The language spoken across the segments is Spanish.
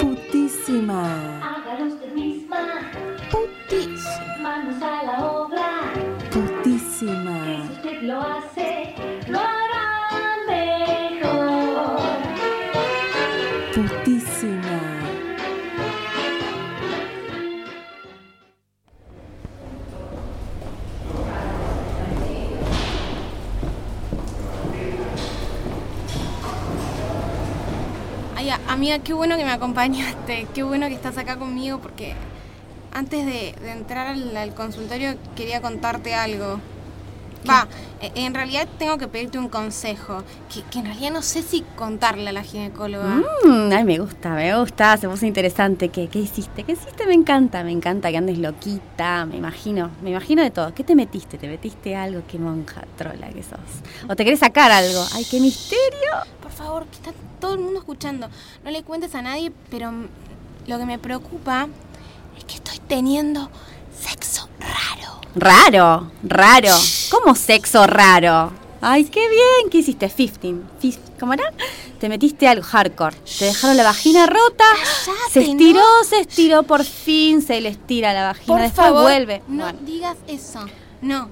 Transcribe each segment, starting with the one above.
Putísima. Hágalo usted misma, Putísima. Amiga, qué bueno que me acompañaste, qué bueno que estás acá conmigo porque antes de, entrar al consultorio quería contarte algo. Va, e- en realidad tengo que pedirte un consejo, que, que en realidad no sé si contarle a la ginecóloga. Mm, ay, me gusta, me gusta, se puso interesante. ¿Qué, ¿Qué hiciste? ¿Qué hiciste? Me encanta, me encanta que andes loquita, me imagino, me imagino de todo. ¿Qué te metiste? ¿Te metiste algo? Qué monja trola que sos. ¿O te querés sacar algo? ¡Ay, qué misterio! Por favor, que está todo el mundo escuchando. No le cuentes a nadie, pero lo que me preocupa es que estoy teniendo raro. Raro. ¿Cómo sexo raro? Ay, qué bien. ¿Qué hiciste? 15. Fif- ¿Cómo era? Te metiste algo hardcore. Te dejaron la vagina rota. Cállate, se estiró, ¿no? se estiró por fin. Se le estira la vagina. Por Después favor, vuelve. no Bueno. digas eso. No.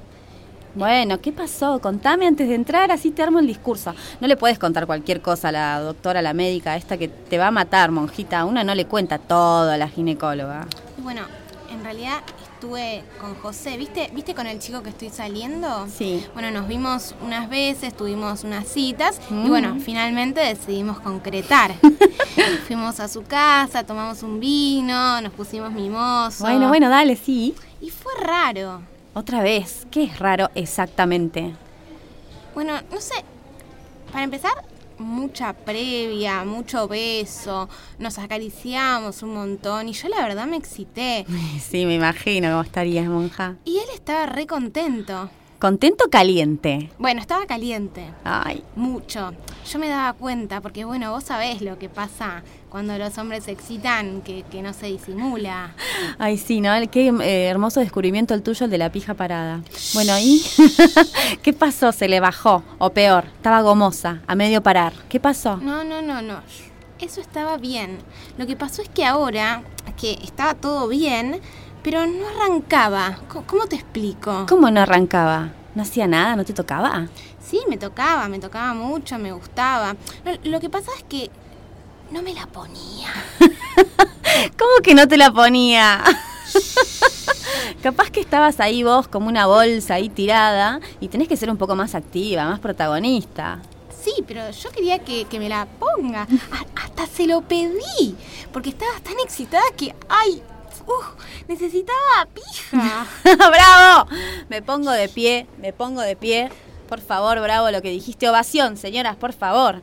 Bueno, ¿qué pasó? Contame antes de entrar, así te armo el discurso. No le puedes contar cualquier cosa a la doctora, a la médica, esta que te va a matar, monjita. Uno no le cuenta todo a la ginecóloga. Bueno, en realidad estuve con José, ¿viste? ¿Viste con el chico que estoy saliendo? Sí. Bueno, nos vimos unas veces, tuvimos unas citas y Mm. bueno, finalmente decidimos concretar. Fuimos a su casa, tomamos un vino, nos pusimos mimosos. Bueno, bueno, dale, sí. Y fue raro. Otra vez, ¿qué es raro exactamente? Bueno, no sé. Para empezar, mucha previa, mucho beso, nos acariciamos un montón y yo la verdad me excité. Sí, me imagino cómo estarías, monja. Y él estaba re contento. ¿Contento o caliente? Bueno, estaba caliente. Ay, Mucho. Yo me daba cuenta, porque bueno, vos sabés lo que pasa cuando los hombres se excitan, que, que no se disimula. ay, sí, ¿no? Qué eh, hermoso descubrimiento el tuyo, el de la pija parada. Bueno, ¿y qué pasó? ¿Se le bajó? O peor, estaba gomosa, a medio parar. ¿Qué pasó? No, no, no, no. Eso estaba bien. Lo que pasó es que ahora, que estaba todo bien, pero no arrancaba. ¿Cómo te explico? ¿Cómo no arrancaba? ¿No hacía nada? ¿No te tocaba? Sí, me tocaba, me tocaba mucho, me gustaba. Lo que pasa es que no me la ponía. ¿Cómo que no te la ponía? Capaz que estabas ahí vos como una bolsa ahí tirada y tenés que ser un poco más activa, más protagonista. Sí, pero yo quería que, que me la ponga. A- hasta se lo pedí. Porque estaba tan excitada que, ay, uf, necesitaba pija. ¡Bravo! Me pongo de pie, me pongo de pie. Por favor, bravo lo que dijiste. Ovación, señoras, por favor.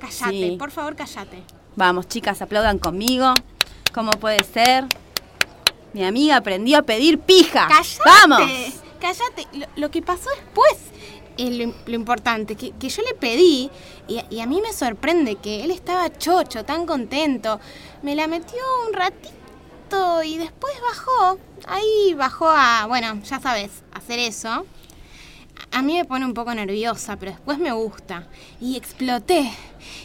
Cállate, Sí. por favor, cállate. Vamos, chicas, aplaudan conmigo. ¿Cómo puede ser? Mi amiga aprendió a pedir pija. ¡Cállate! ¡Vamos! Cállate. Lo, lo que pasó después es lo, lo importante, que, que yo le pedí y, y a mí me sorprende que él estaba chocho, tan contento. Me la metió un ratito y después bajó. Ahí bajó a, bueno, ya sabes, hacer eso. A mí me pone un poco nerviosa, pero después me gusta. Y exploté.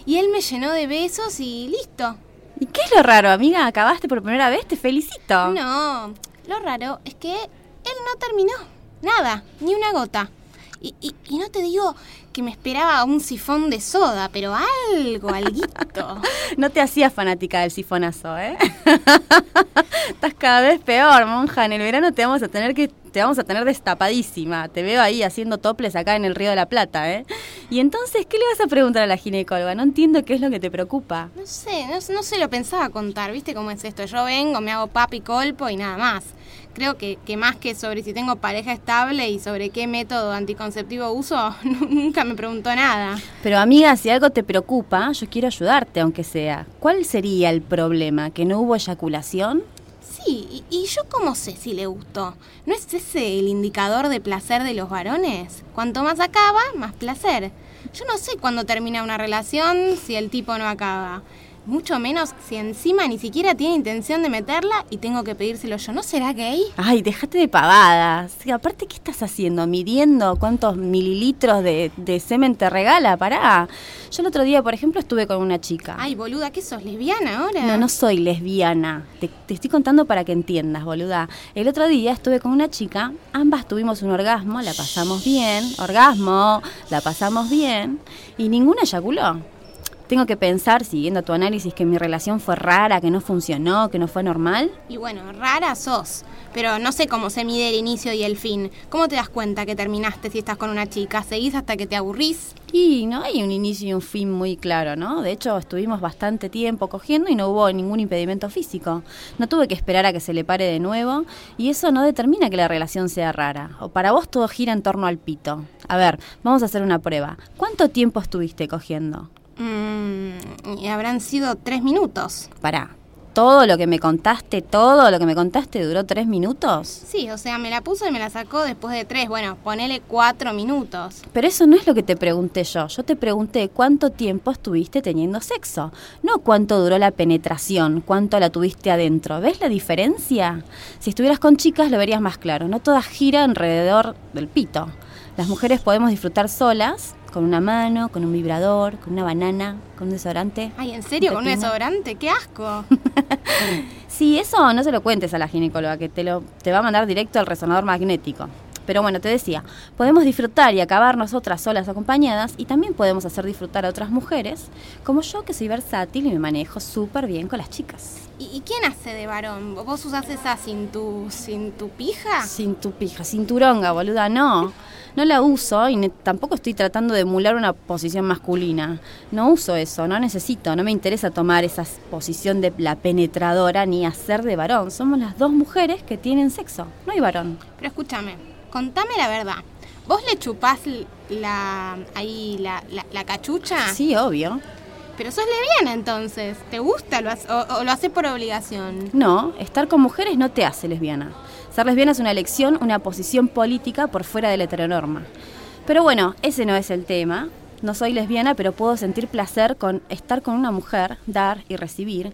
Y él me llenó de besos y listo. ¿Y qué es lo raro, amiga? ¿Acabaste por primera vez? Te felicito. No, lo raro es que él no terminó. Nada, ni una gota. Y, y- y no te digo que me esperaba un sifón de soda, pero algo, alguito. No te hacías fanática del sifonazo, ¿eh? Estás cada vez peor, monja. En el verano te vamos a tener que te vamos a tener destapadísima. Te veo ahí haciendo toples acá en el Río de la Plata, ¿eh? Y entonces, ¿qué le vas a preguntar a la ginecóloga? No entiendo qué es lo que te preocupa. No sé, no, no se lo pensaba contar, ¿viste cómo es esto? Yo vengo, me hago papi colpo y nada más. Creo que, que más que sobre si tengo pareja estable y sobre qué método anticonceptivo uso, nunca me preguntó nada. Pero amiga, si algo te preocupa, yo quiero ayudarte, aunque sea. ¿Cuál sería el problema? ¿Que no hubo eyaculación? Sí, y, y yo cómo sé si le gustó. ¿No es ese el indicador de placer de los varones? Cuanto más acaba, más placer. Yo no sé cuándo termina una relación si el tipo no acaba. Mucho menos si encima ni siquiera tiene intención de meterla y tengo que pedírselo yo. ¿No será gay? Ay, déjate de pavadas. Y aparte, ¿qué estás haciendo? ¿Midiendo cuántos mililitros de, de semen te regala? Pará. Yo el otro día, por ejemplo, estuve con una chica. Ay, boluda, ¿qué sos? ¿Lesbiana ahora? No, no soy lesbiana. Te, te estoy contando para que entiendas, boluda. El otro día estuve con una chica, ambas tuvimos un orgasmo, la pasamos bien, orgasmo, la pasamos bien, y ninguna eyaculó. Tengo que pensar, siguiendo tu análisis, que mi relación fue rara, que no funcionó, que no fue normal. Y bueno, rara sos. Pero no sé cómo se mide el inicio y el fin. ¿Cómo te das cuenta que terminaste si estás con una chica? ¿Seguís hasta que te aburrís? Y no hay un inicio y un fin muy claro, ¿no? De hecho, estuvimos bastante tiempo cogiendo y no hubo ningún impedimento físico. No tuve que esperar a que se le pare de nuevo y eso no determina que la relación sea rara. O para vos todo gira en torno al pito. A ver, vamos a hacer una prueba. ¿Cuánto tiempo estuviste cogiendo? Mm, y habrán sido tres minutos. Pará. ¿Todo lo que me contaste, todo lo que me contaste duró tres minutos? Sí, o sea, me la puso y me la sacó después de tres. Bueno, ponele cuatro minutos. Pero eso no es lo que te pregunté yo. Yo te pregunté cuánto tiempo estuviste teniendo sexo. No cuánto duró la penetración, cuánto la tuviste adentro. ¿Ves la diferencia? Si estuvieras con chicas lo verías más claro. No toda gira alrededor del pito. Las mujeres podemos disfrutar solas, con una mano, con un vibrador, con una banana, con un desodorante. Ay, ¿en serio? ¿Con un desodorante? ¡Qué asco! Sí, eso no se lo cuentes a la ginecóloga, que te, lo, te va a mandar directo al resonador magnético. Pero bueno, te decía, podemos disfrutar y acabar nosotras solas acompañadas y también podemos hacer disfrutar a otras mujeres, como yo que soy versátil y me manejo súper bien con las chicas. ¿Y, quién hace de varón? ¿Vos usás esa sin tu, sin tu pija? Sin tu pija, cinturonga, boluda, no. No la uso y ne- tampoco estoy tratando de emular una posición masculina. No uso eso, no necesito, no me interesa tomar esa posición de la penetradora ni hacer de varón. Somos las dos mujeres que tienen sexo, no hay varón. Pero escúchame, contame la verdad. ¿Vos le chupás la, ahí, la, la, la cachucha? Sí, obvio. Pero sos lesbiana entonces. ¿Te gusta lo o, o lo haces por obligación? No, estar con mujeres no te hace lesbiana. Ser lesbiana es una elección, una posición política por fuera de la heteronorma. Pero bueno, ese no es el tema. No soy lesbiana, pero puedo sentir placer con estar con una mujer, dar y recibir.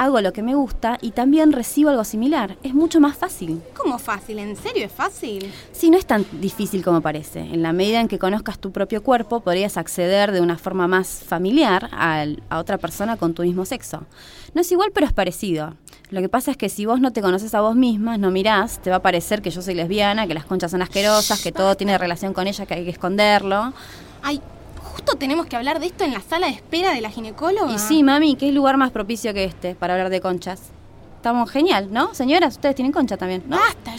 Hago lo que me gusta y también recibo algo similar. Es mucho más fácil. ¿Cómo fácil? ¿En serio es fácil? Sí, no es tan difícil como parece. En la medida en que conozcas tu propio cuerpo, podrías acceder de una forma más familiar a otra persona con tu mismo sexo. No es igual, pero es parecido. Lo que pasa es que si vos no te conoces a vos misma, no mirás, te va a parecer que yo soy lesbiana, que las conchas son asquerosas, que todo tiene relación con ella, que hay que esconderlo. Ay, tenemos que hablar de esto en la sala de espera de la ginecóloga. Y sí, mami, ¿qué lugar más propicio que este para hablar de conchas? Estamos genial, ¿no? Señoras, ustedes tienen concha también, ¿no? Basta.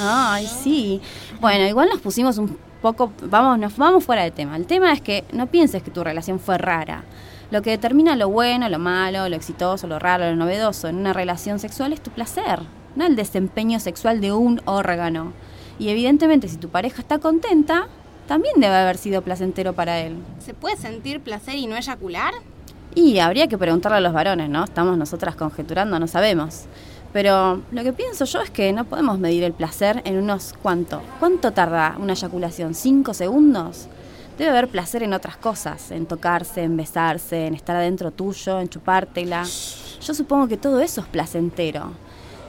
Ay, sí. Bueno, igual nos pusimos un poco, vamos, nos vamos fuera de tema. El tema es que no pienses que tu relación fue rara. Lo que determina lo bueno, lo malo, lo exitoso, lo raro, lo novedoso en una relación sexual es tu placer, no el desempeño sexual de un órgano. Y evidentemente si tu pareja está contenta, también debe haber sido placentero para él. ¿Se puede sentir placer y no eyacular? Y habría que preguntarle a los varones, ¿no? Estamos nosotras conjeturando, no sabemos. Pero lo que pienso yo es que no podemos medir el placer en unos cuánto. ¿Cuánto tarda una eyaculación? ¿Cinco segundos? Debe haber placer en otras cosas, en tocarse, en besarse, en estar adentro tuyo, en chupártela. Yo supongo que todo eso es placentero.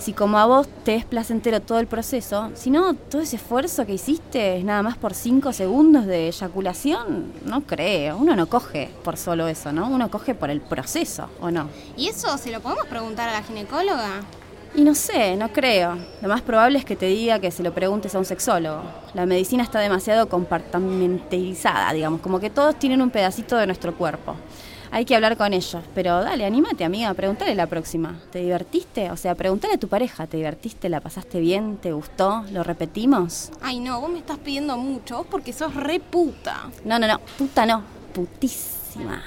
Si como a vos te es placentero todo el proceso, si no, todo ese esfuerzo que hiciste es nada más por cinco segundos de eyaculación, no creo. Uno no coge por solo eso, ¿no? Uno coge por el proceso, ¿o no? ¿Y eso se lo podemos preguntar a la ginecóloga? Y no sé, no creo. Lo más probable es que te diga que se lo preguntes a un sexólogo. La medicina está demasiado compartimentalizada, digamos, como que todos tienen un pedacito de nuestro cuerpo. Hay que hablar con ellos, pero dale, anímate, amiga, pregúntale la próxima. ¿Te divertiste? O sea, pregúntale a tu pareja, ¿te divertiste? ¿La pasaste bien? ¿Te gustó? ¿Lo repetimos? Ay, no, vos me estás pidiendo mucho, vos porque sos re puta. No, no, no, puta no, putísima.